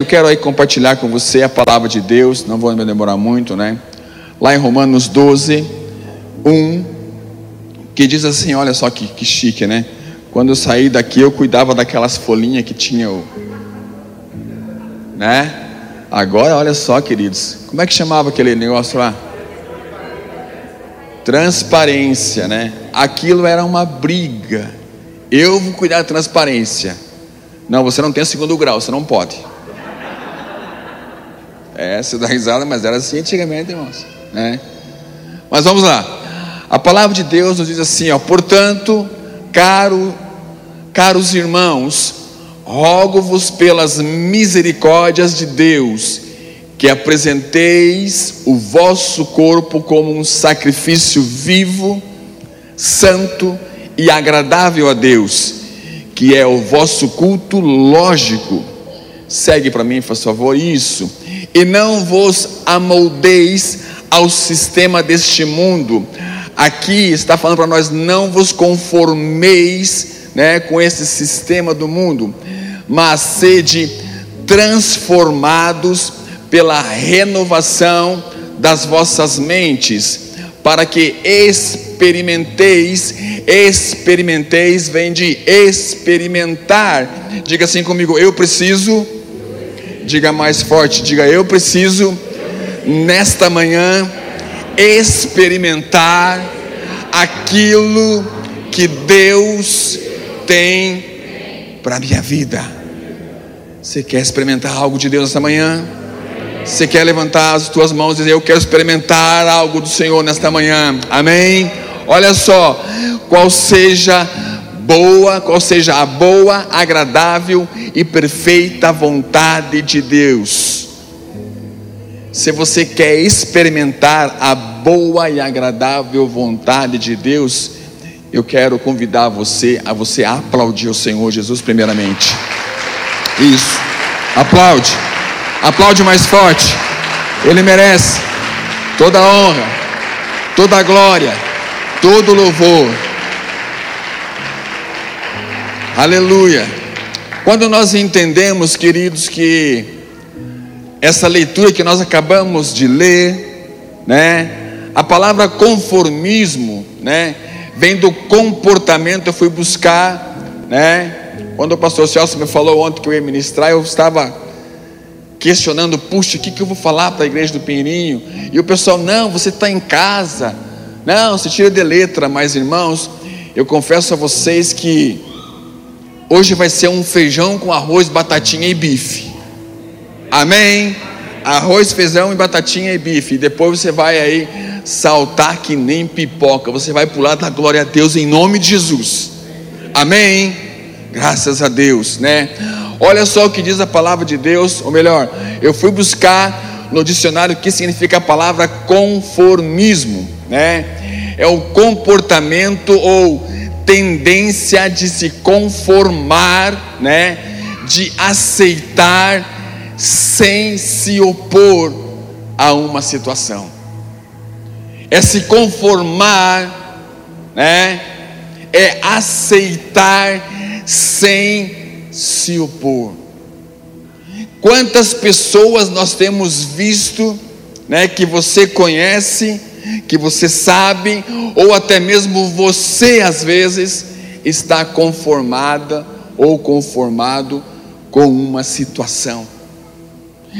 Eu quero aí compartilhar com você a palavra de Deus, não vou me demorar muito, né? Lá em Romanos 12, 1, que diz assim: olha só que, que chique, né? Quando eu saí daqui, eu cuidava daquelas folhinhas que tinha o. Né? Agora, olha só, queridos, como é que chamava aquele negócio lá? Transparência, né? Aquilo era uma briga. Eu vou cuidar da transparência. Não, você não tem segundo grau, você não pode. É, você dá risada, mas era assim antigamente, irmãos. Né? Mas vamos lá. A palavra de Deus nos diz assim: ó, portanto, caro, caros irmãos, rogo-vos pelas misericórdias de Deus, que apresenteis o vosso corpo como um sacrifício vivo, santo e agradável a Deus, que é o vosso culto lógico. Segue para mim, por favor, isso e não vos amoldeis ao sistema deste mundo. Aqui está falando para nós: não vos conformeis né, com esse sistema do mundo, mas sede transformados pela renovação das vossas mentes, para que experimenteis, experimenteis, vem de experimentar. Diga assim comigo: eu preciso Diga mais forte, diga eu preciso nesta manhã experimentar aquilo que Deus tem para minha vida. Você quer experimentar algo de Deus nesta manhã? Você quer levantar as tuas mãos e dizer: Eu quero experimentar algo do Senhor nesta manhã? Amém? Olha só, qual seja boa, qual seja a boa, agradável e perfeita vontade de Deus. Se você quer experimentar a boa e agradável vontade de Deus, eu quero convidar você a você aplaudir o Senhor Jesus primeiramente. Isso. Aplaude. Aplaude mais forte. Ele merece toda a honra, toda a glória, todo o louvor. Aleluia. Quando nós entendemos, queridos, que essa leitura que nós acabamos de ler, né, a palavra conformismo, né, vem do comportamento. Eu fui buscar, né, quando o pastor Celso me falou ontem que eu ia ministrar, eu estava questionando, puxa, o que, que eu vou falar para a igreja do Pinheirinho? E o pessoal, não, você está em casa, não, você tira de letra, mas irmãos, eu confesso a vocês que Hoje vai ser um feijão com arroz, batatinha e bife. Amém? Arroz, feijão e batatinha e bife. E depois você vai aí saltar que nem pipoca. Você vai pular da glória a Deus em nome de Jesus. Amém? Graças a Deus, né? Olha só o que diz a palavra de Deus, ou melhor, eu fui buscar no dicionário o que significa a palavra conformismo, né? É o comportamento ou tendência de se conformar, né? De aceitar sem se opor a uma situação. É se conformar, né? É aceitar sem se opor. Quantas pessoas nós temos visto, né, que você conhece, que você sabe, ou até mesmo você às vezes está conformada ou conformado com uma situação.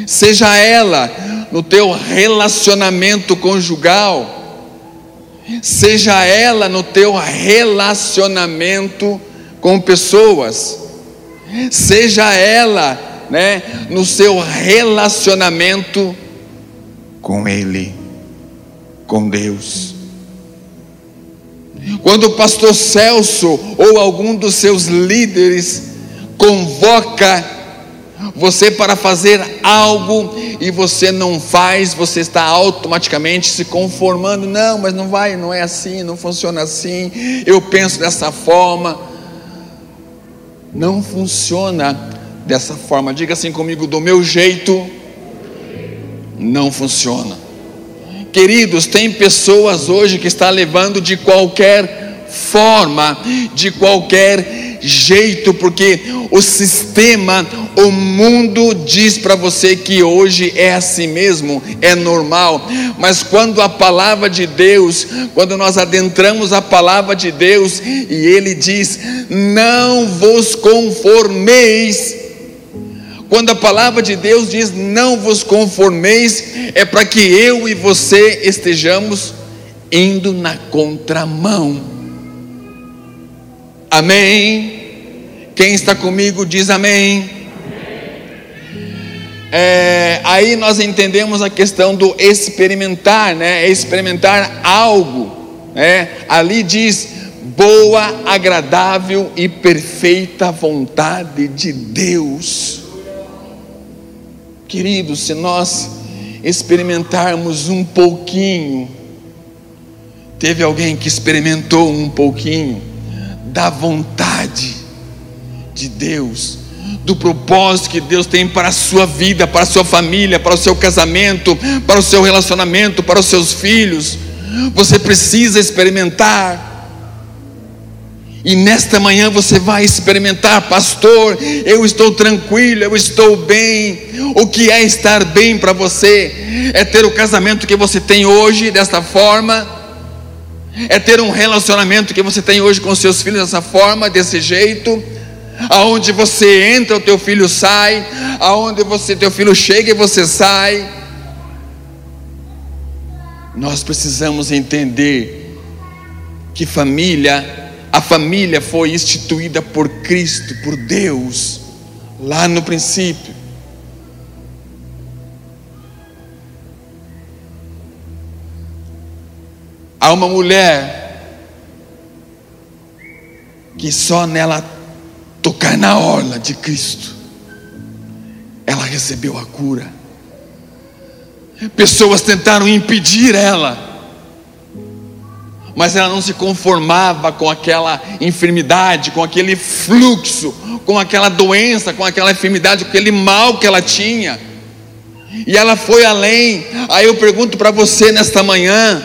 Seja ela no teu relacionamento conjugal, seja ela no teu relacionamento com pessoas, seja ela, né, no seu relacionamento com ele com Deus. Quando o pastor Celso ou algum dos seus líderes convoca você para fazer algo e você não faz, você está automaticamente se conformando. Não, mas não vai, não é assim, não funciona assim. Eu penso dessa forma. Não funciona dessa forma. Diga assim comigo: do meu jeito, não funciona. Queridos, tem pessoas hoje que está levando de qualquer forma, de qualquer jeito, porque o sistema, o mundo diz para você que hoje é assim mesmo, é normal, mas quando a palavra de Deus, quando nós adentramos a palavra de Deus e ele diz: Não vos conformeis quando a palavra de Deus diz não vos conformeis, é para que eu e você estejamos indo na contramão. Amém? Quem está comigo diz amém. É, aí nós entendemos a questão do experimentar, né? Experimentar algo, né? Ali diz boa, agradável e perfeita vontade de Deus. Queridos, se nós experimentarmos um pouquinho, teve alguém que experimentou um pouquinho da vontade de Deus, do propósito que Deus tem para a sua vida, para a sua família, para o seu casamento, para o seu relacionamento, para os seus filhos. Você precisa experimentar. E nesta manhã você vai experimentar, pastor. Eu estou tranquilo, eu estou bem. O que é estar bem para você? É ter o casamento que você tem hoje desta forma? É ter um relacionamento que você tem hoje com seus filhos dessa forma, desse jeito? Aonde você entra, o teu filho sai. Aonde você, teu filho chega e você sai. Nós precisamos entender que família a família foi instituída por Cristo, por Deus, lá no princípio. Há uma mulher que só nela tocar na orla de Cristo, ela recebeu a cura. Pessoas tentaram impedir ela, mas ela não se conformava com aquela enfermidade, com aquele fluxo, com aquela doença, com aquela enfermidade, com aquele mal que ela tinha. E ela foi além. Aí eu pergunto para você nesta manhã,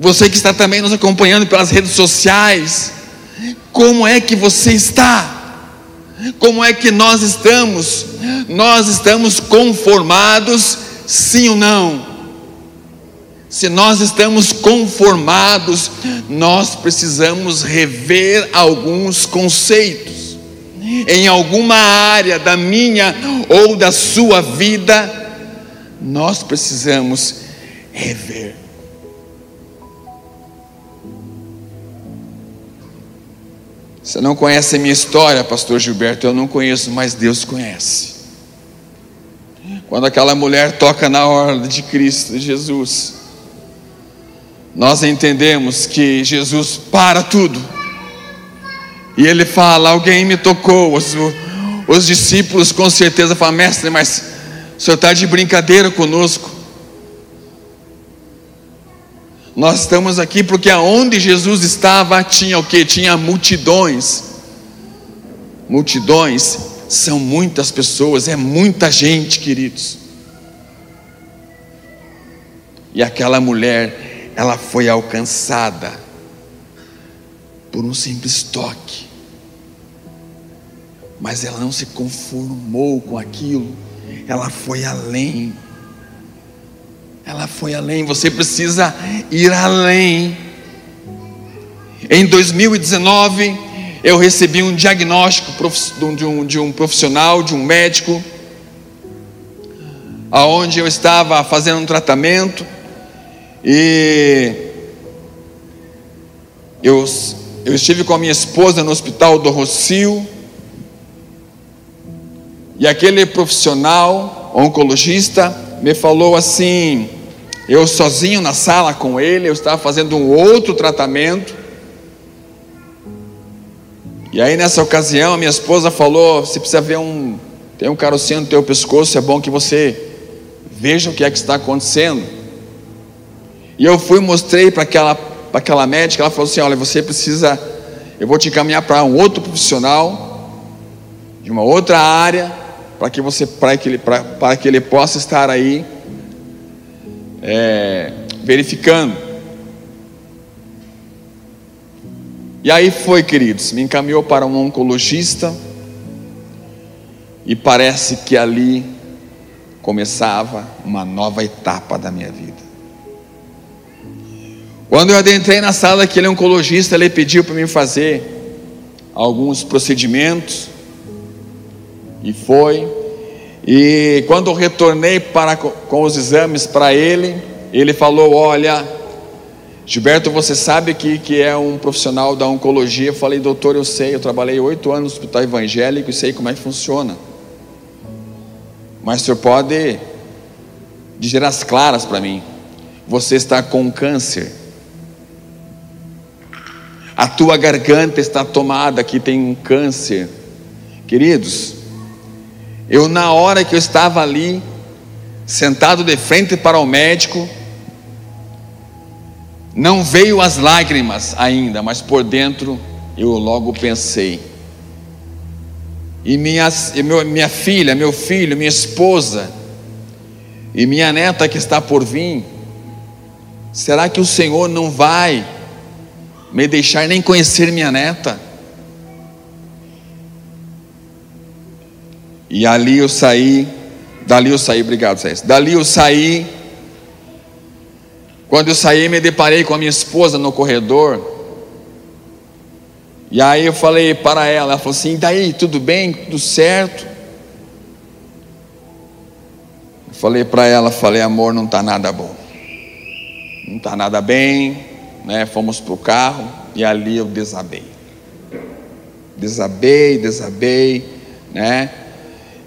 você que está também nos acompanhando pelas redes sociais, como é que você está? Como é que nós estamos? Nós estamos conformados, sim ou não? Se nós estamos conformados, nós precisamos rever alguns conceitos. Em alguma área da minha ou da sua vida, nós precisamos rever. Você não conhece a minha história, pastor Gilberto, eu não conheço, mas Deus conhece. Quando aquela mulher toca na ordem de Cristo, de Jesus, nós entendemos que Jesus para tudo. E ele fala: Alguém me tocou. Os, os discípulos com certeza falam: Mestre, mas o senhor está de brincadeira conosco. Nós estamos aqui porque aonde Jesus estava tinha o que? Tinha multidões. Multidões são muitas pessoas, é muita gente, queridos. E aquela mulher ela foi alcançada por um simples toque, mas ela não se conformou com aquilo, ela foi além. Ela foi além, você precisa ir além. Em 2019, eu recebi um diagnóstico de um, de um profissional, de um médico, aonde eu estava fazendo um tratamento e eu, eu estive com a minha esposa no hospital do Rocio. E aquele profissional, oncologista, me falou assim: eu sozinho na sala com ele, eu estava fazendo um outro tratamento. E aí nessa ocasião a minha esposa falou: você precisa ver um, tem um carocinho no teu pescoço, é bom que você veja o que é que está acontecendo. E eu fui mostrei para aquela, aquela médica, ela falou assim: olha, você precisa, eu vou te encaminhar para um outro profissional, de uma outra área, para que você, para que ele, para que ele possa estar aí é, verificando. E aí foi, queridos, me encaminhou para um oncologista, e parece que ali começava uma nova etapa da minha vida. Quando eu adentrei na sala daquele oncologista, ele pediu para mim fazer alguns procedimentos, e foi. E quando eu retornei para, com os exames para ele, ele falou: Olha, Gilberto, você sabe que, que é um profissional da oncologia? Eu falei, doutor, eu sei, eu trabalhei oito anos no hospital evangélico e sei como é que funciona. Mas o senhor pode dizer as claras para mim: você está com câncer. A tua garganta está tomada, aqui tem um câncer. Queridos, eu na hora que eu estava ali, sentado de frente para o médico, não veio as lágrimas ainda, mas por dentro eu logo pensei. E minha, minha filha, meu filho, minha esposa e minha neta que está por vir, será que o Senhor não vai me deixar nem conhecer minha neta? E ali eu saí, dali eu saí, obrigado, César. Dali eu saí. Quando eu saí, me deparei com a minha esposa no corredor. E aí eu falei para ela, ela falou assim: daí, tudo bem? Tudo certo? Eu falei para ela, falei, amor, não está nada bom. Não está nada bem, né? Fomos para o carro e ali eu desabei. Desabei, desabei, né?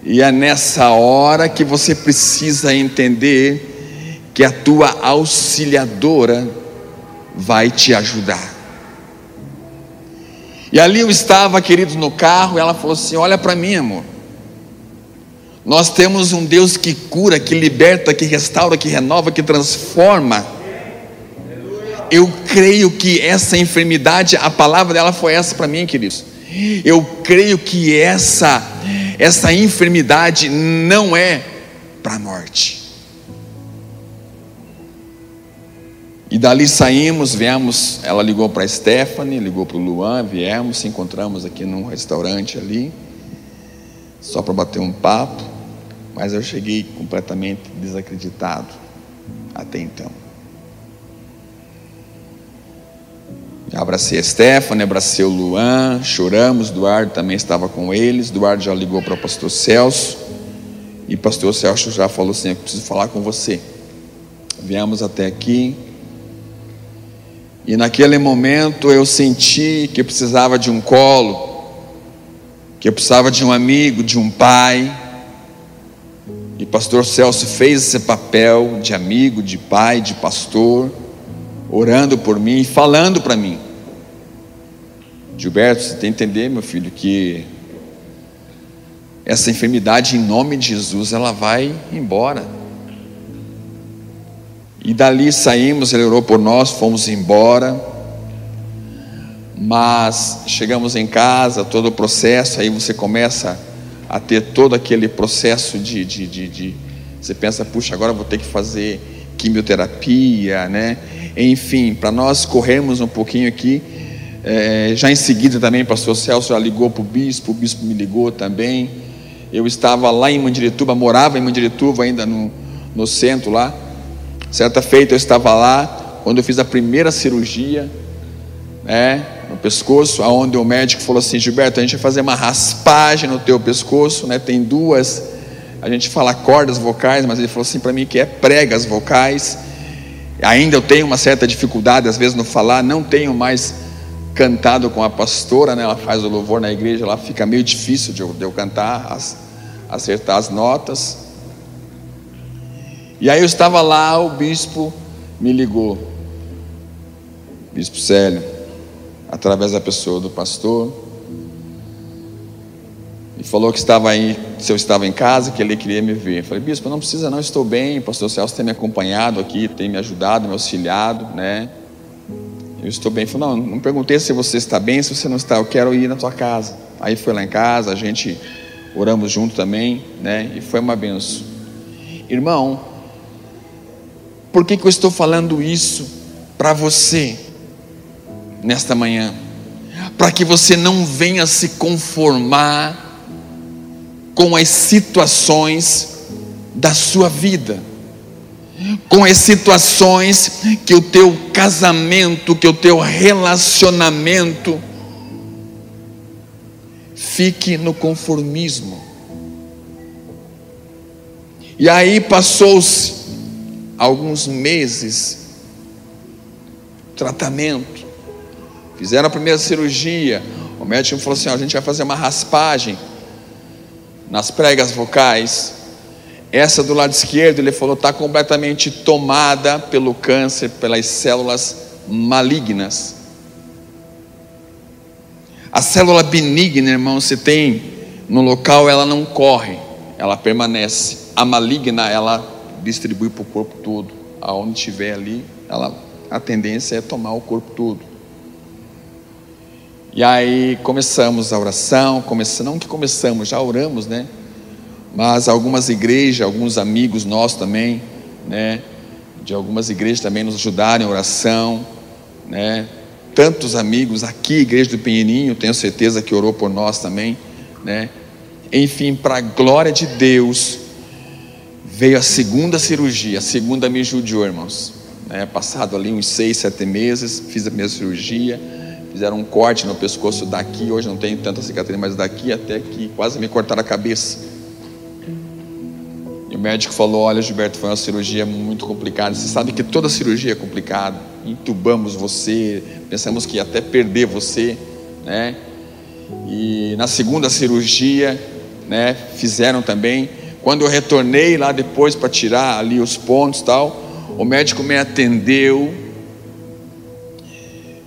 E é nessa hora que você precisa entender que a tua auxiliadora vai te ajudar. E ali eu estava, querido, no carro, e ela falou assim: Olha para mim, amor. Nós temos um Deus que cura, que liberta, que restaura, que renova, que transforma. Eu creio que essa enfermidade, a palavra dela foi essa para mim, queridos. Eu creio que essa essa enfermidade não é para a morte. E dali saímos, viemos, ela ligou para a Stephanie, ligou para o Luan, viemos, se encontramos aqui num restaurante ali, só para bater um papo, mas eu cheguei completamente desacreditado até então. Abracei a Stephanie, abracei o Luan, choramos, Eduardo também estava com eles, Eduardo já ligou para o pastor Celso, e o pastor Celso já falou assim, eu preciso falar com você. Viemos até aqui, e naquele momento eu senti que eu precisava de um colo, que eu precisava de um amigo, de um pai. E pastor Celso fez esse papel de amigo, de pai, de pastor orando por mim, falando para mim. Gilberto, você tem que entender, meu filho, que essa enfermidade, em nome de Jesus, ela vai embora. E dali saímos, ele orou por nós, fomos embora. Mas chegamos em casa, todo o processo, aí você começa a ter todo aquele processo de, de, de, de você pensa, puxa, agora vou ter que fazer quimioterapia, né? Enfim, para nós corrermos um pouquinho aqui, é, já em seguida também, pastor Celso já ligou para o bispo, o bispo me ligou também. Eu estava lá em Mandirituba, morava em Mandirituba ainda no, no centro lá. Certa feita eu estava lá, quando eu fiz a primeira cirurgia, né, no pescoço, aonde o médico falou assim, Gilberto, a gente vai fazer uma raspagem no teu pescoço, né, tem duas, a gente fala cordas vocais, mas ele falou assim para mim que é pregas vocais, Ainda eu tenho uma certa dificuldade, às vezes, no falar, não tenho mais cantado com a pastora, né? ela faz o louvor na igreja, lá fica meio difícil de eu, de eu cantar, as, acertar as notas. E aí eu estava lá, o bispo me ligou, bispo Célio, através da pessoa do pastor, e falou que estava aí, se eu estava em casa, que ele queria me ver. Eu falei, bispo, não precisa não, estou bem, o pastor Celso tem me acompanhado aqui, tem me ajudado, me auxiliado, né? Eu estou bem. Ele falou, não, não perguntei se você está bem, se você não está, eu quero ir na tua casa. Aí foi lá em casa, a gente oramos junto também, né? E foi uma benção. Irmão, por que, que eu estou falando isso para você nesta manhã? para que você não venha se conformar com as situações da sua vida, com as situações que o teu casamento, que o teu relacionamento fique no conformismo. E aí passou-se alguns meses tratamento. Fizeram a primeira cirurgia. O médico falou assim: a gente vai fazer uma raspagem nas pregas vocais. Essa do lado esquerdo, ele falou, está completamente tomada pelo câncer, pelas células malignas. A célula benigna, irmão, se tem no local, ela não corre, ela permanece. A maligna, ela distribui para o corpo todo. Aonde estiver ali, ela, a tendência é tomar o corpo todo. E aí começamos a oração, começamos, não que começamos, já oramos, né? Mas algumas igrejas, alguns amigos nossos também, né? De algumas igrejas também nos ajudaram em oração, né? tantos amigos aqui, igreja do Pinheirinho, tenho certeza que orou por nós também, né? Enfim, para a glória de Deus, veio a segunda cirurgia, a segunda me judiou, irmãos. Né? Passado ali uns seis, sete meses, fiz a minha cirurgia, fizeram um corte no pescoço daqui, hoje não tenho tanta cicatriz, mas daqui até que quase me cortaram a cabeça. E o médico falou: Olha, Gilberto, foi uma cirurgia muito complicada. Você sabe que toda cirurgia é complicada. Entubamos você, pensamos que ia até perder você, né? E na segunda cirurgia, né, fizeram também. Quando eu retornei lá depois para tirar ali os pontos tal, o médico me atendeu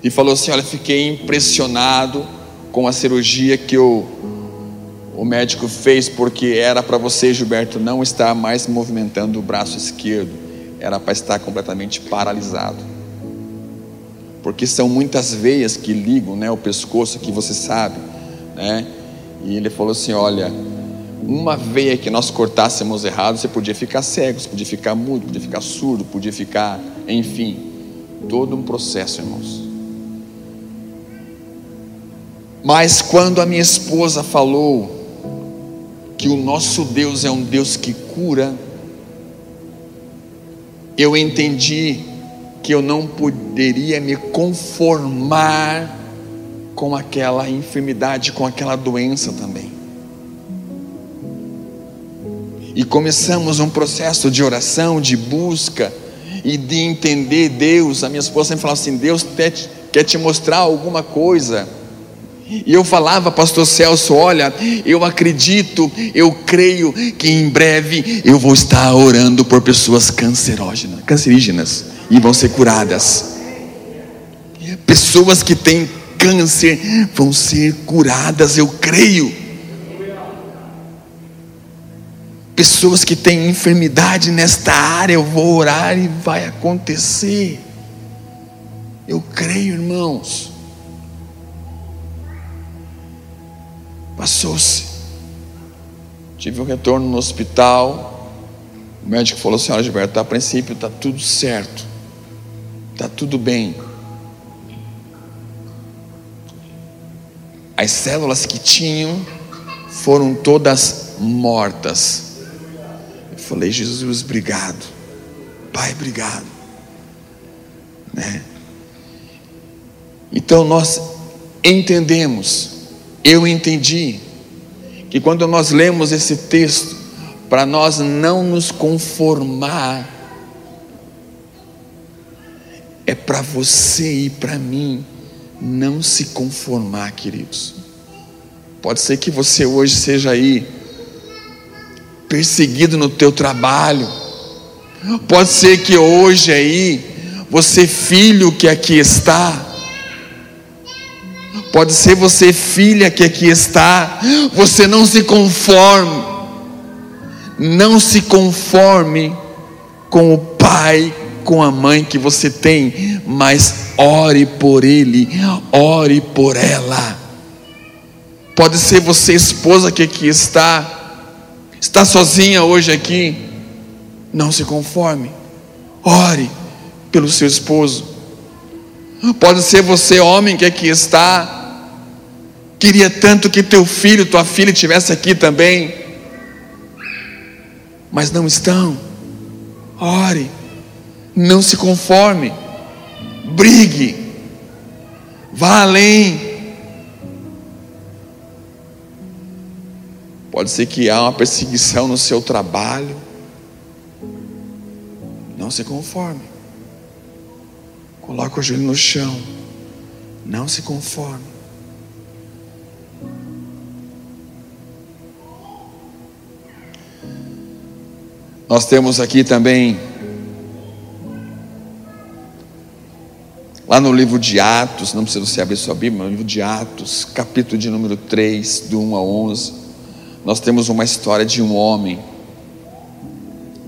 e falou assim: Olha, fiquei impressionado com a cirurgia que eu o médico fez porque era para você, Gilberto, não estar mais movimentando o braço esquerdo, era para estar completamente paralisado. Porque são muitas veias que ligam né, o pescoço, que você sabe. Né? E ele falou assim: olha, uma veia que nós cortássemos errado, você podia ficar cego, você podia ficar mudo, podia ficar surdo, podia ficar, enfim, todo um processo, irmãos. Mas quando a minha esposa falou que o nosso Deus é um Deus que cura, eu entendi que eu não poderia me conformar com aquela enfermidade, com aquela doença também. E começamos um processo de oração, de busca e de entender Deus. A minha esposa sempre falava assim: Deus quer te mostrar alguma coisa e eu falava, pastor Celso, olha, eu acredito, eu creio que em breve eu vou estar orando por pessoas cancerógenas, cancerígenas e vão ser curadas. Pessoas que têm câncer vão ser curadas, eu creio. Pessoas que têm enfermidade nesta área, eu vou orar e vai acontecer. Eu creio, irmãos. Passou-se. Tive um retorno no hospital. O médico falou: Senhora Gilberto, a princípio está tudo certo, está tudo bem. As células que tinham foram todas mortas. Eu falei: Jesus, obrigado. Pai, obrigado. Né? Então nós entendemos eu entendi que quando nós lemos esse texto, para nós não nos conformar, é para você e para mim não se conformar, queridos. Pode ser que você hoje seja aí perseguido no teu trabalho. Pode ser que hoje aí você filho que aqui está Pode ser você, filha, que aqui está. Você não se conforme. Não se conforme com o pai, com a mãe que você tem, mas ore por ele, ore por ela. Pode ser você, esposa, que aqui está, está sozinha hoje aqui. Não se conforme. Ore pelo seu esposo. Pode ser você, homem, que aqui está, Queria tanto que teu filho, tua filha estivesse aqui também, mas não estão. Ore, não se conforme, brigue, vá além. Pode ser que há uma perseguição no seu trabalho. Não se conforme. Coloque o joelho no chão. Não se conforme. Nós temos aqui também, lá no livro de Atos, não precisa você abrir sua Bíblia, no livro de Atos, capítulo de número 3, do 1 a 11, nós temos uma história de um homem,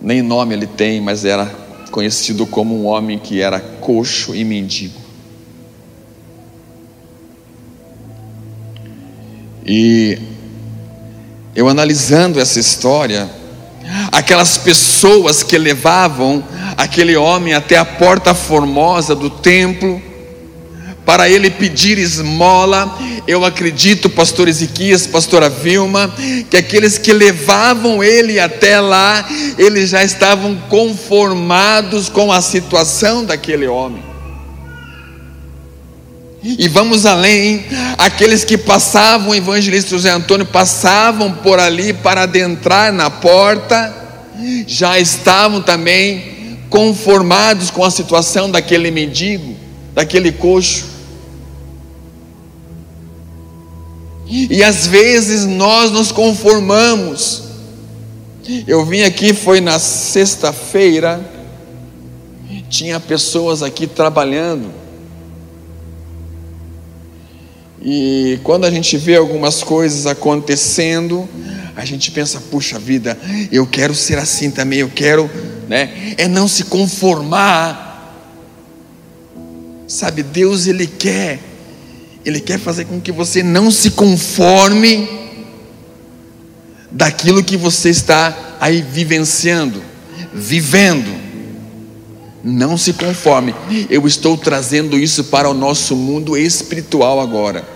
nem nome ele tem, mas era conhecido como um homem que era coxo e mendigo. E eu analisando essa história, aquelas pessoas que levavam aquele homem até a porta formosa do templo, para ele pedir esmola. Eu acredito, pastor Ezequias, pastora Vilma, que aqueles que levavam ele até lá, eles já estavam conformados com a situação daquele homem. E vamos além, aqueles que passavam, o evangelista José Antônio, passavam por ali para adentrar na porta, já estavam também conformados com a situação daquele mendigo, daquele coxo. E às vezes nós nos conformamos. Eu vim aqui, foi na sexta-feira, tinha pessoas aqui trabalhando. E quando a gente vê algumas coisas acontecendo, a gente pensa, puxa vida, eu quero ser assim também, eu quero, né? É não se conformar. Sabe, Deus ele quer ele quer fazer com que você não se conforme daquilo que você está aí vivenciando, vivendo. Não se conforme. Eu estou trazendo isso para o nosso mundo espiritual agora.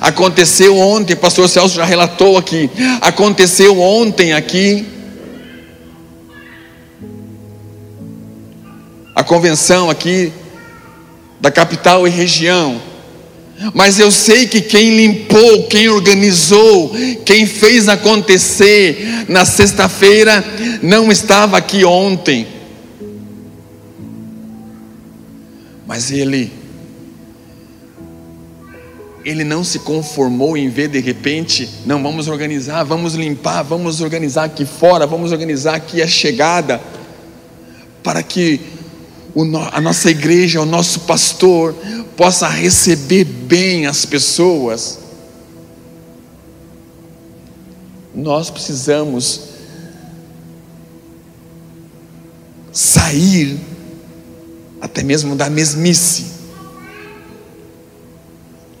Aconteceu ontem, pastor Celso já relatou aqui. Aconteceu ontem aqui. A convenção aqui da capital e região. Mas eu sei que quem limpou, quem organizou, quem fez acontecer na sexta-feira não estava aqui ontem. Mas ele ele não se conformou em ver de repente, não vamos organizar, vamos limpar, vamos organizar aqui fora, vamos organizar aqui a chegada para que a nossa igreja, o nosso pastor, possa receber bem as pessoas. Nós precisamos sair até mesmo da mesmice.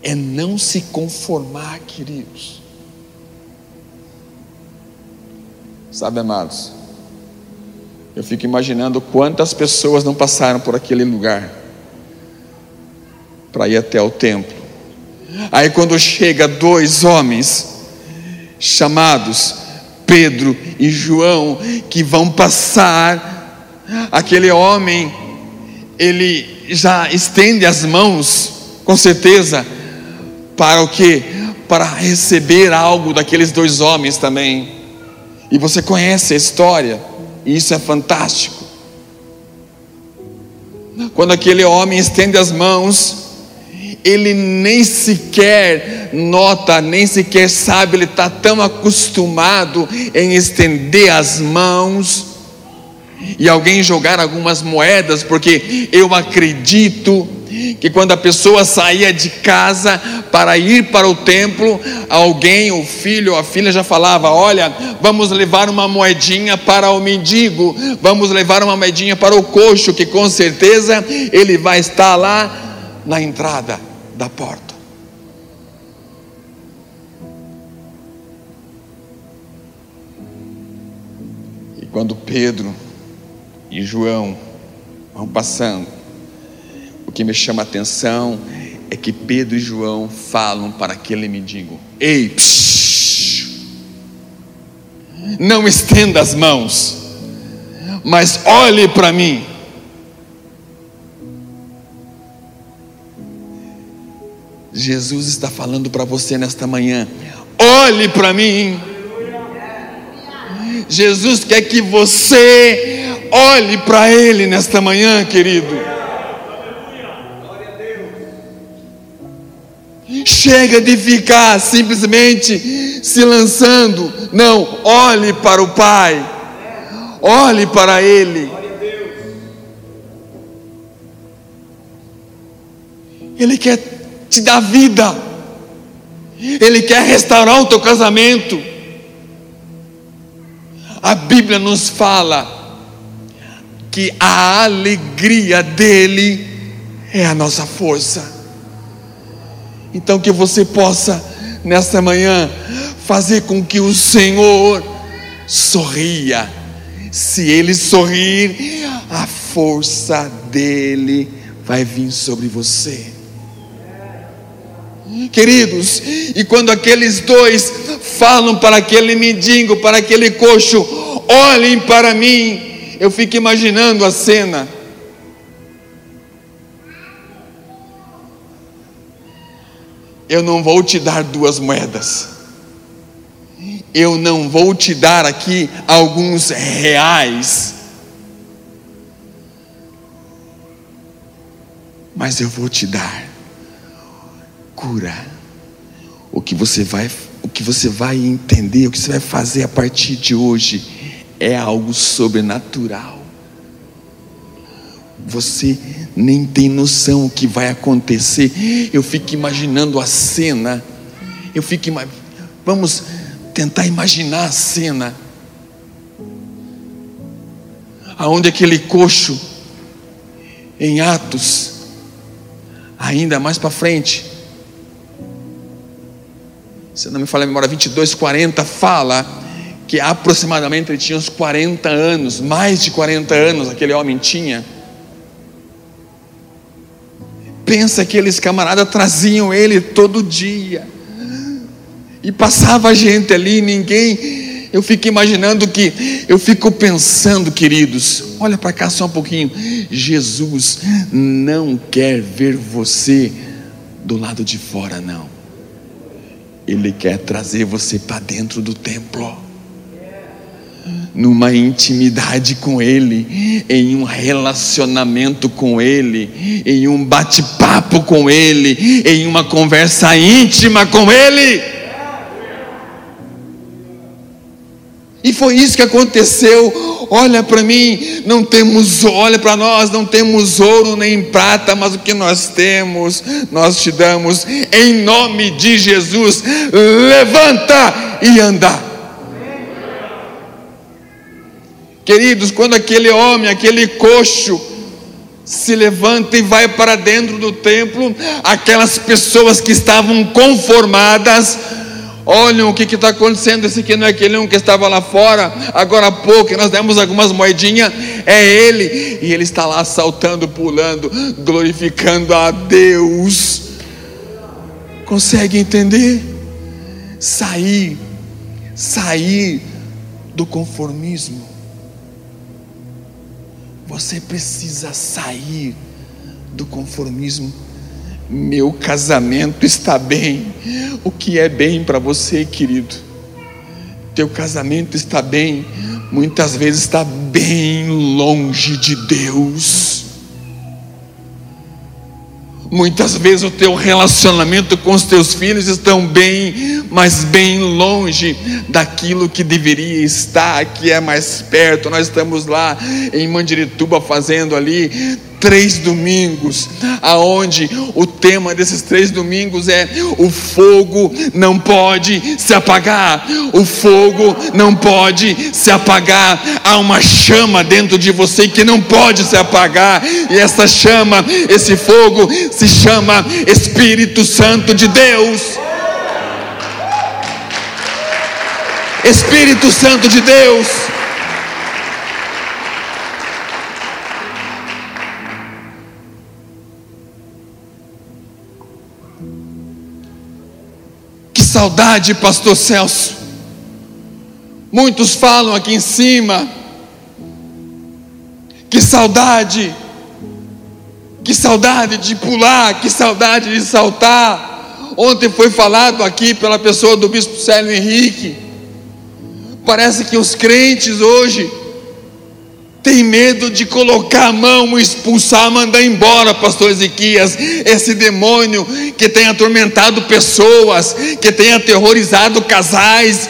É não se conformar, queridos. Sabe, amados? Eu fico imaginando quantas pessoas não passaram por aquele lugar para ir até o templo. Aí quando chega dois homens chamados Pedro e João que vão passar, aquele homem ele já estende as mãos, com certeza, para o que? Para receber algo daqueles dois homens também. E você conhece a história. E isso é fantástico. Quando aquele homem estende as mãos, ele nem sequer nota, nem sequer sabe, ele está tão acostumado em estender as mãos e alguém jogar algumas moedas, porque eu acredito que quando a pessoa saía de casa para ir para o templo, alguém, o filho ou a filha já falava: Olha, vamos levar uma moedinha para o mendigo, vamos levar uma moedinha para o coxo, que com certeza ele vai estar lá na entrada da porta. E quando Pedro e João vão passando, o que me chama a atenção é que Pedro e João falam para aquele mendigo: Ei, psh, não estenda as mãos, mas olhe para mim. Jesus está falando para você nesta manhã: olhe para mim. Jesus quer que você olhe para Ele nesta manhã, querido. Chega de ficar simplesmente se lançando. Não, olhe para o Pai. Olhe para Ele. Ele quer te dar vida. Ele quer restaurar o teu casamento. A Bíblia nos fala que a alegria dele é a nossa força. Então que você possa nesta manhã fazer com que o Senhor sorria. Se ele sorrir, a força dele vai vir sobre você. Queridos, e quando aqueles dois falam para aquele mendigo, para aquele coxo, olhem para mim, eu fico imaginando a cena. Eu não vou te dar duas moedas. Eu não vou te dar aqui alguns reais. Mas eu vou te dar cura. O que você vai o que você vai entender, o que você vai fazer a partir de hoje é algo sobrenatural. Você nem tem noção o que vai acontecer. Eu fico imaginando a cena. Eu fico vamos tentar imaginar a cena. Aonde aquele coxo em Atos, ainda mais para frente, se não me falha a memória, 22, 40, fala que aproximadamente ele tinha uns 40 anos, mais de 40 anos aquele homem tinha. Pensa que aqueles camaradas traziam ele todo dia. E passava gente ali, ninguém. Eu fico imaginando que, eu fico pensando, queridos, olha para cá só um pouquinho. Jesus não quer ver você do lado de fora, não. Ele quer trazer você para dentro do templo numa intimidade com Ele, em um relacionamento com Ele, em um bate-papo com Ele, em uma conversa íntima com Ele. E foi isso que aconteceu. Olha para mim, não temos, olha para nós, não temos ouro nem prata, mas o que nós temos, nós te damos em nome de Jesus. Levanta e anda. Queridos, quando aquele homem, aquele coxo, se levanta e vai para dentro do templo, aquelas pessoas que estavam conformadas, olham o que está acontecendo. Esse aqui não é aquele um que estava lá fora, agora há pouco, nós demos algumas moedinhas, é ele, e ele está lá saltando, pulando, glorificando a Deus. Consegue entender? Sair, sair do conformismo você precisa sair do conformismo. Meu casamento está bem. O que é bem para você, querido? Teu casamento está bem, muitas vezes está bem longe de Deus. Muitas vezes o teu relacionamento com os teus filhos estão bem, mas bem longe daquilo que deveria estar, que é mais perto. Nós estamos lá em Mandirituba fazendo ali três domingos, aonde o tema desses três domingos é o fogo não pode se apagar, o fogo não pode se apagar. Há uma chama dentro de você que não pode se apagar, e essa chama, esse fogo se chama Espírito Santo de Deus. Espírito Santo de Deus. Saudade, Pastor Celso. Muitos falam aqui em cima. Que saudade. Que saudade de pular, que saudade de saltar. Ontem foi falado aqui pela pessoa do bispo Célio Henrique. Parece que os crentes hoje tem medo de colocar a mão, expulsar, mandar embora, pastor Ezequias, esse demônio que tem atormentado pessoas, que tem aterrorizado casais,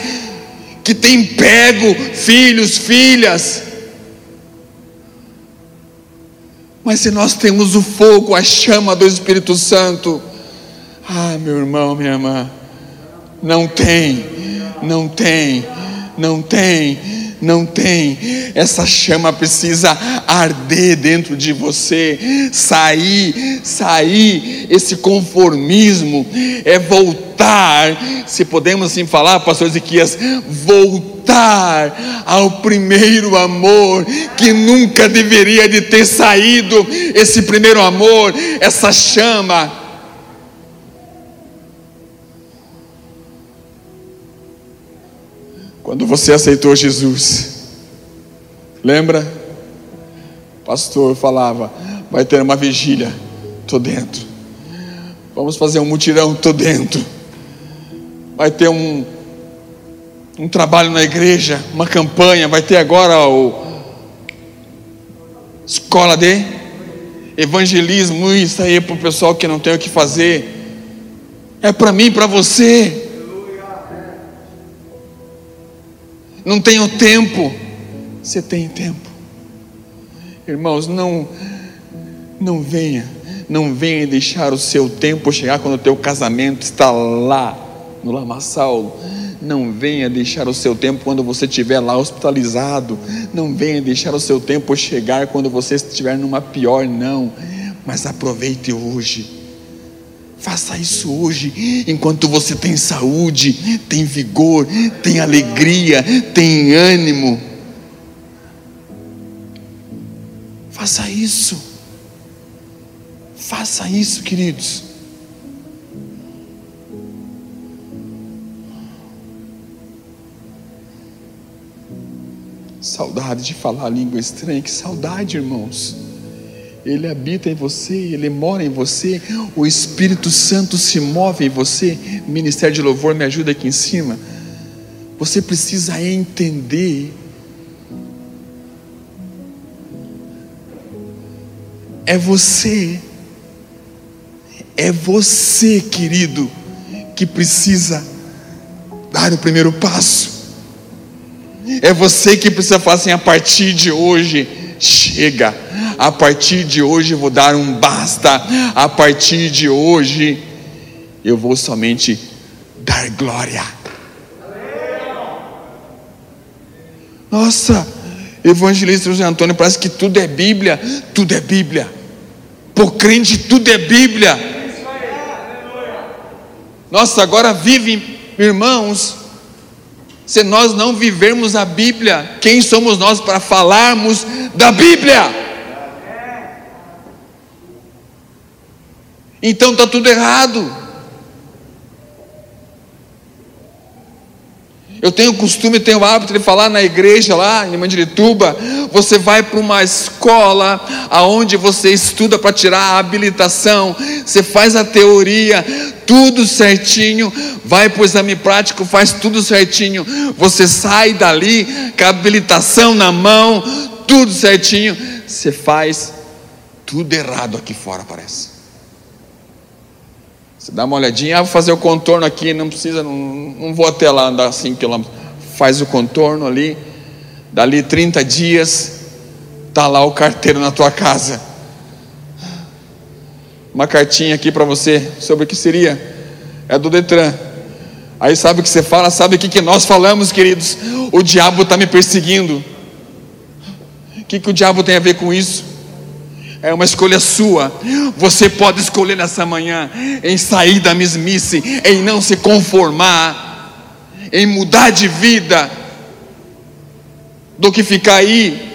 que tem pego filhos, filhas. Mas se nós temos o fogo, a chama do Espírito Santo, ah, meu irmão, minha irmã, não tem, não tem, não tem não tem. Essa chama precisa arder dentro de você, sair, sair. Esse conformismo, é voltar, se podemos assim falar, pastor Ezequias, voltar ao primeiro amor que nunca deveria de ter saído, esse primeiro amor, essa chama Quando você aceitou Jesus, lembra? O pastor falava: vai ter uma vigília, estou dentro. Vamos fazer um mutirão, estou dentro. Vai ter um, um trabalho na igreja, uma campanha, vai ter agora o escola de evangelismo, isso aí é para o pessoal que não tem o que fazer. É para mim, para você. Não tenho tempo. Você tem tempo. Irmãos, não não venha, não venha deixar o seu tempo chegar quando o teu casamento está lá no lamaçal. Não venha deixar o seu tempo quando você estiver lá hospitalizado. Não venha deixar o seu tempo chegar quando você estiver numa pior, não. Mas aproveite hoje Faça isso hoje, enquanto você tem saúde, tem vigor, tem alegria, tem ânimo. Faça isso. Faça isso, queridos. Saudade de falar língua estranha, que saudade, irmãos. Ele habita em você, Ele mora em você, o Espírito Santo se move em você. Ministério de Louvor, me ajuda aqui em cima. Você precisa entender. É você, é você, querido, que precisa dar o primeiro passo. É você que precisa fazer assim, a partir de hoje chega. A partir de hoje vou dar um basta. A partir de hoje eu vou somente dar glória. Nossa, evangelista José Antônio, parece que tudo é Bíblia, tudo é Bíblia. Por crente, tudo é Bíblia. Nossa, agora vive, irmãos, se nós não vivermos a Bíblia, quem somos nós para falarmos da Bíblia? Então está tudo errado. Eu tenho o costume, tenho o hábito de falar na igreja lá em Mandirituba. Você vai para uma escola aonde você estuda para tirar a habilitação, você faz a teoria, tudo certinho, vai para o exame prático, faz tudo certinho. Você sai dali com a habilitação na mão, tudo certinho. Você faz tudo errado aqui fora, parece. Você dá uma olhadinha, ah, vou fazer o contorno aqui, não precisa, não, não vou até lá andar 5 quilômetros. Faz o contorno ali, dali 30 dias, está lá o carteiro na tua casa. Uma cartinha aqui para você sobre o que seria. É do Detran. Aí sabe o que você fala? Sabe o que, que nós falamos, queridos? O diabo está me perseguindo. O que, que o diabo tem a ver com isso? É uma escolha sua. Você pode escolher nessa manhã em sair da mesmice, em não se conformar, em mudar de vida, do que ficar aí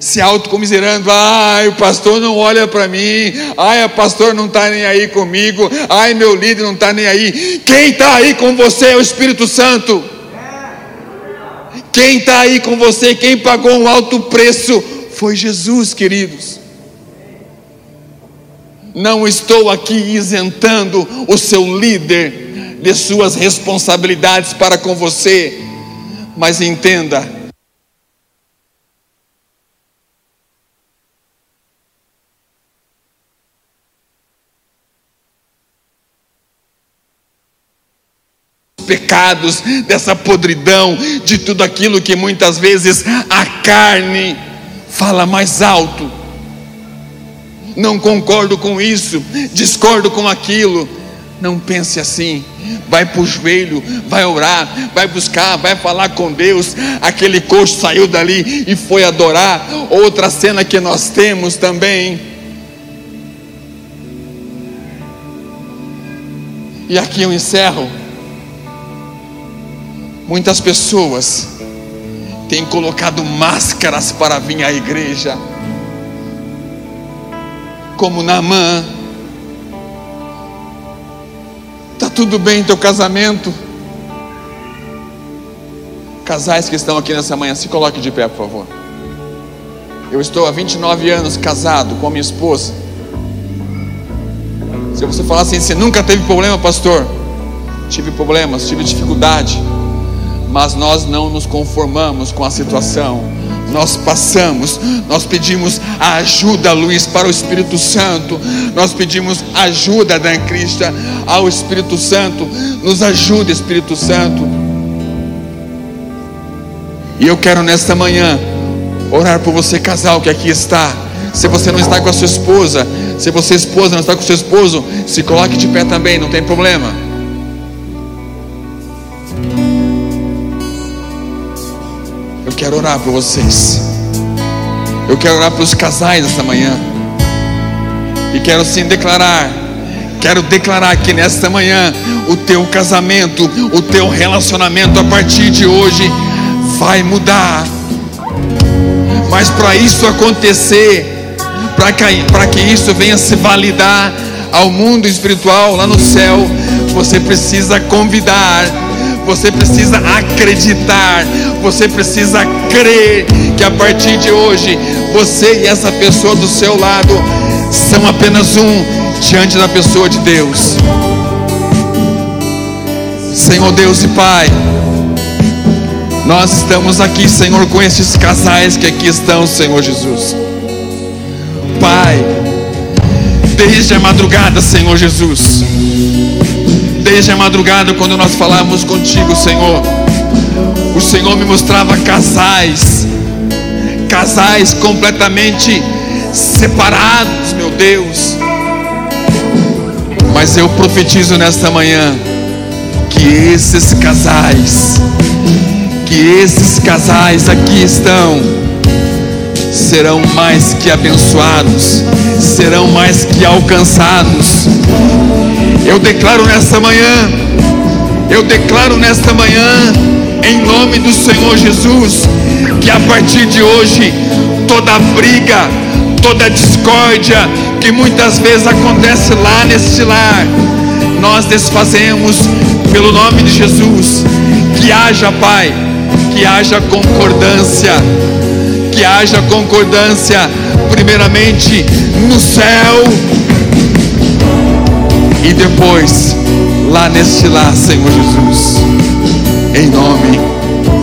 se autocomiserando. Ai, o pastor não olha para mim. Ai, o pastor não está nem aí comigo. Ai, meu líder não está nem aí. Quem está aí com você é o Espírito Santo. Quem está aí com você, quem pagou um alto preço, foi Jesus, queridos. Não estou aqui isentando o seu líder de suas responsabilidades para com você, mas entenda, pecados, dessa podridão, de tudo aquilo que muitas vezes a carne fala mais alto. Não concordo com isso, discordo com aquilo. Não pense assim. Vai para o joelho, vai orar, vai buscar, vai falar com Deus. Aquele coxo saiu dali e foi adorar. Outra cena que nós temos também. E aqui eu encerro Muitas pessoas têm colocado máscaras para vir à igreja, como Naamã. Tá tudo bem teu casamento? Casais que estão aqui nessa manhã, se coloque de pé, por favor. Eu estou há 29 anos casado com a minha esposa. Se você falar assim, você nunca teve problema, pastor? Tive problemas, tive dificuldade mas nós não nos conformamos com a situação. Nós passamos, nós pedimos a ajuda, Luiz, para o Espírito Santo. Nós pedimos ajuda da Crista ao Espírito Santo. Nos ajuda, Espírito Santo. E eu quero nesta manhã orar por você, casal que aqui está. Se você não está com a sua esposa, se você esposa não está com o seu esposo, se coloque de pé também, não tem problema. Quero orar por vocês. Eu quero orar para os casais esta manhã. E quero sim declarar. Quero declarar que nesta manhã o teu casamento, o teu relacionamento a partir de hoje vai mudar. Mas para isso acontecer, para que, que isso venha se validar ao mundo espiritual lá no céu, você precisa convidar você precisa acreditar, você precisa crer que a partir de hoje você e essa pessoa do seu lado são apenas um diante da pessoa de Deus. Senhor Deus e Pai, nós estamos aqui, Senhor, com esses casais que aqui estão, Senhor Jesus. Pai, desde a madrugada, Senhor Jesus desde a madrugada, quando nós falamos contigo, Senhor, o Senhor me mostrava casais, casais completamente separados, meu Deus. Mas eu profetizo nesta manhã que esses casais, que esses casais aqui estão, serão mais que abençoados, serão mais que alcançados. Eu declaro nesta manhã, eu declaro nesta manhã, em nome do Senhor Jesus, que a partir de hoje, toda briga, toda discórdia que muitas vezes acontece lá neste lar, nós desfazemos pelo nome de Jesus. Que haja, Pai, que haja concordância, que haja concordância, primeiramente no céu e depois lá neste lar, Senhor Jesus. Em nome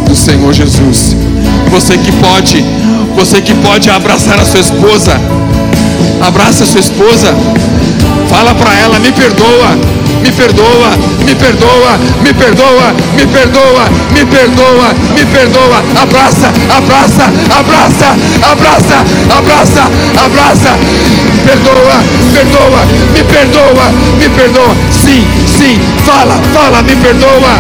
do Senhor Jesus. Você que pode, você que pode abraçar a sua esposa, abraça sua esposa, fala para ela, me perdoa, me perdoa, me perdoa, me perdoa, me perdoa, me perdoa, me perdoa, abraça, abraça, abraça, abraça, abraça, abraça, perdoa, perdoa, me perdoa, me perdoa, sim, sim, fala, fala, me perdoa.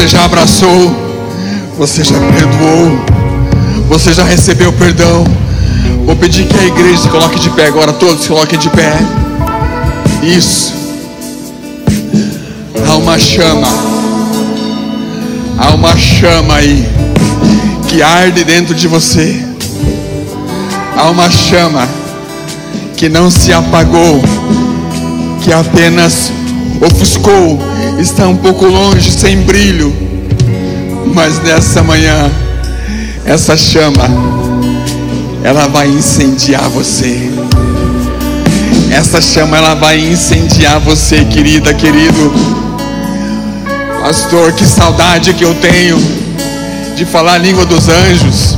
Você já abraçou, você já perdoou, você já recebeu perdão. Vou pedir que a igreja se coloque de pé agora, todos se coloquem de pé. Isso. Há uma chama, há uma chama aí que arde dentro de você. Há uma chama que não se apagou, que apenas ofuscou, está um pouco longe, sem brilho, mas nessa manhã, essa chama, ela vai incendiar você. Essa chama, ela vai incendiar você, querida, querido. Pastor, que saudade que eu tenho de falar a língua dos anjos.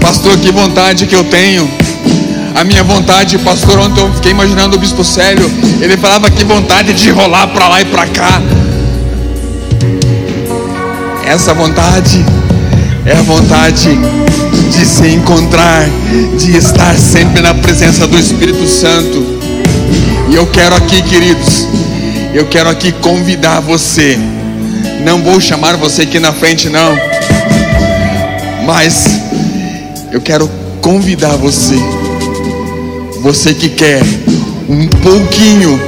Pastor, que vontade que eu tenho a minha vontade, pastor, ontem eu fiquei imaginando o bispo Célio, ele falava que vontade de rolar para lá e para cá. Essa vontade é a vontade de se encontrar, de estar sempre na presença do Espírito Santo. E eu quero aqui, queridos, eu quero aqui convidar você. Não vou chamar você aqui na frente, não. Mas eu quero convidar você você que quer um pouquinho,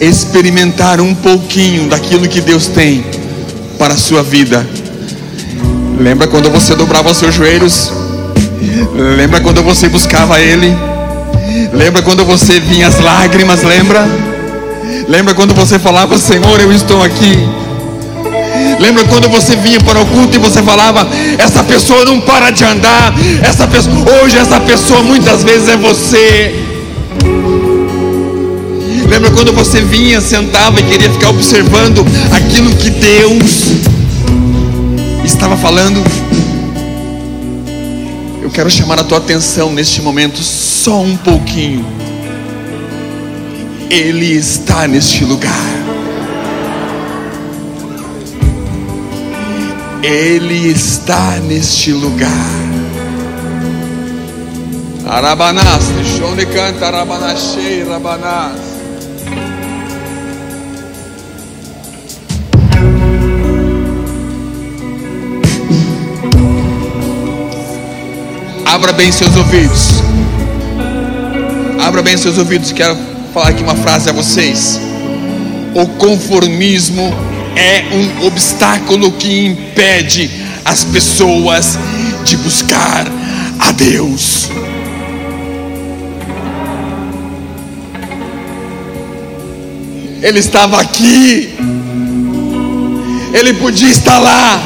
experimentar um pouquinho daquilo que Deus tem para a sua vida. Lembra quando você dobrava os seus joelhos? Lembra quando você buscava Ele? Lembra quando você vinha as lágrimas? Lembra? Lembra quando você falava, Senhor, eu estou aqui. Lembra quando você vinha para o culto e você falava: essa pessoa não para de andar, essa pessoa, hoje essa pessoa muitas vezes é você. Lembra quando você vinha, sentava e queria ficar observando aquilo que Deus estava falando? Eu quero chamar a tua atenção neste momento, só um pouquinho. Ele está neste lugar. Ele está neste lugar. Arabanás, de canta Arabanachei, Rabanás. Abra bem seus ouvidos. Abra bem seus ouvidos. Quero falar aqui uma frase a vocês. O conformismo é um obstáculo que impede as pessoas de buscar a Deus. Ele estava aqui, ele podia estar lá.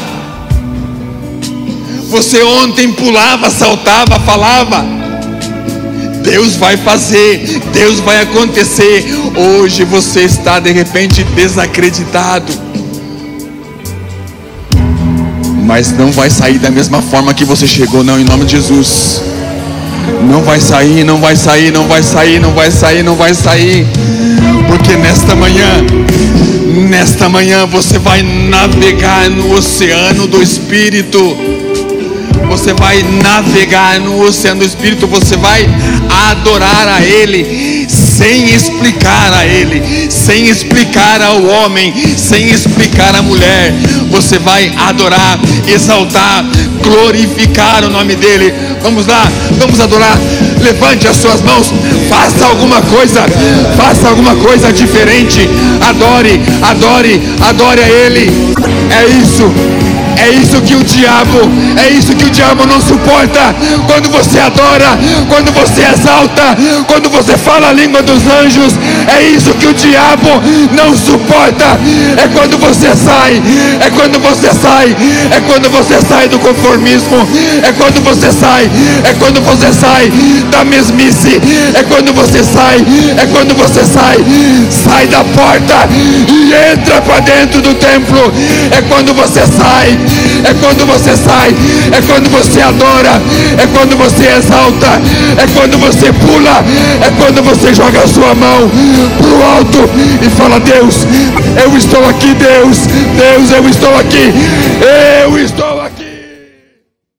Você ontem pulava, saltava, falava. Deus vai fazer, Deus vai acontecer. Hoje você está de repente desacreditado mas não vai sair da mesma forma que você chegou, não, em nome de Jesus. Não vai sair, não vai sair, não vai sair, não vai sair, não vai sair. Porque nesta manhã, nesta manhã você vai navegar no oceano do Espírito. Você vai navegar no oceano do Espírito, você vai adorar a Ele sem explicar a Ele, sem explicar ao homem, sem explicar à mulher. Você vai adorar, exaltar, glorificar o nome dEle. Vamos lá, vamos adorar. Levante as suas mãos, faça alguma coisa, faça alguma coisa diferente. Adore, adore, adore a Ele. É isso. É isso que o diabo, é isso que o diabo não suporta. Quando você adora, quando você exalta, quando você fala a língua dos anjos, é isso que o diabo não suporta. É quando você sai, é quando você sai, é quando você sai do conformismo, é quando você sai, é quando você sai da mesmice, é quando você sai, é quando você sai, sai da porta e entra para dentro do templo. É quando você sai é quando você sai, é quando você adora, é quando você exalta, é quando você pula, é quando você joga a sua mão pro alto e fala: Deus, eu estou aqui, Deus, Deus, eu estou aqui, eu estou